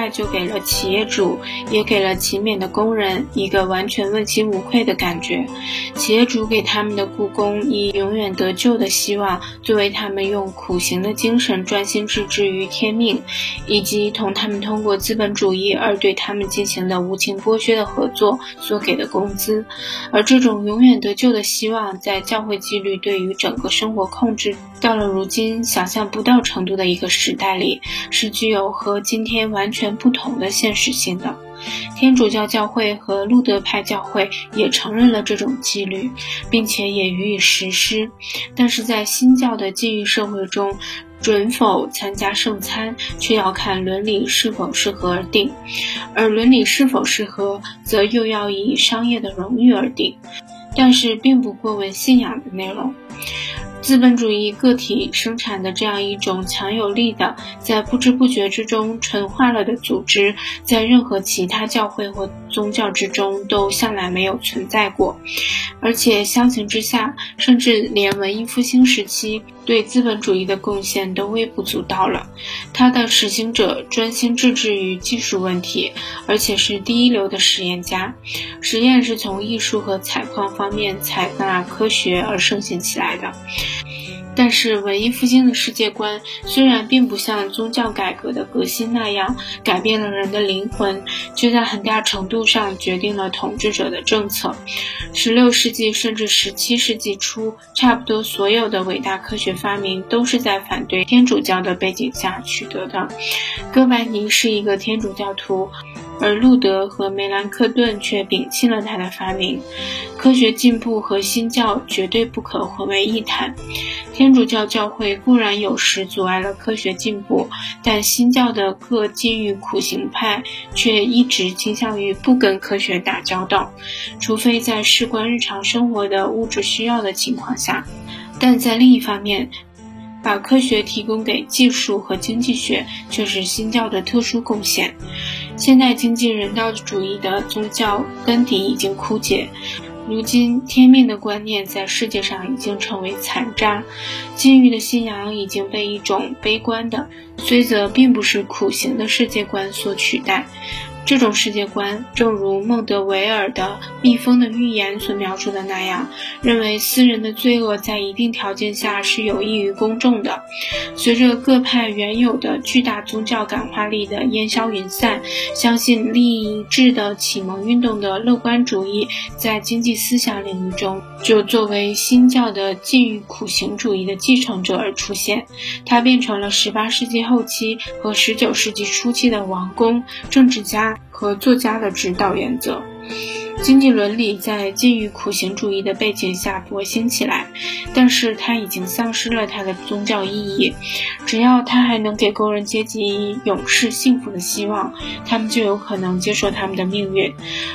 快就给了企业主，也给了勤勉的工人一个完全问心无愧的感觉。企业主给他们的雇工以永远得救的希望，作为他们用苦行的精神专心致志于天命，以及同他们通过资本主义而对他们进行的无情剥削的合作所给的工资。而这种永远得救的希望，在教会纪律对于整个生活控制到了如今想象不到程度的一个时代里，是具有和今天完全不同的现实性的。天主教教会和路德派教会也承认了这种纪律，并且也予以实施。但是在新教的禁欲社会中，准否参加圣餐，却要看伦理是否适合而定；而伦理是否适合，则又要以商业的荣誉而定。但是并不过问信仰的内容。资本主义个体生产的这样一种强有力的，在不知不觉之中纯化了的组织，在任何其他教会或宗教之中都向来没有存在过，而且相形之下，甚至连文艺复兴时期对资本主义的贡献都微不足道了。它的实行者专心致志于技术问题，而且是第一流的实验家。实验是从艺术和采矿方面采纳科学而盛行起来的。但是，文艺复兴的世界观虽然并不像宗教改革的革新那样改变了人的灵魂，却在很大程度上决定了统治者的政策。16世纪甚至17世纪初，差不多所有的伟大科学发明都是在反对天主教的背景下取得的。哥白尼是一个天主教徒。而路德和梅兰克顿却摒弃了他的发明。科学进步和新教绝对不可混为一谈。天主教教会固然有时阻碍了科学进步，但新教的各禁欲苦行派却一直倾向于不跟科学打交道，除非在事关日常生活的物质需要的情况下。但在另一方面，把科学提供给技术和经济学却是新教的特殊贡献。现代经济人道主义的宗教根底已经枯竭，如今天命的观念在世界上已经成为残渣，禁欲的信仰已经被一种悲观的，虽则并不是苦行的世界观所取代。这种世界观，正如孟德维尔的《蜜蜂的预言》所描述的那样，认为私人的罪恶在一定条件下是有益于公众的。随着各派原有的巨大宗教感化力的烟消云散，相信利益一致的启蒙运动的乐观主义，在经济思想领域中就作为新教的禁欲苦行主义的继承者而出现。它变成了18世纪后期和19世纪初期的王公、政治家。和作家的指导原则，经济伦理在禁欲苦行主义的背景下勃兴起来，但是它已经丧失了它的宗教意义。只要它还能给工人阶级以永世幸福的希望，他们就有可能接受他们的命运。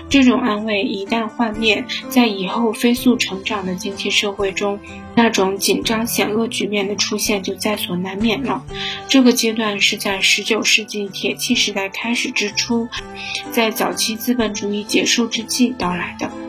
这种安慰一旦幻灭，在以后飞速成长的经济社会中。那种紧张险恶局面的出现就在所难免了。这个阶段是在19世纪铁器时代开始之初，在早期资本主义结束之际到来的。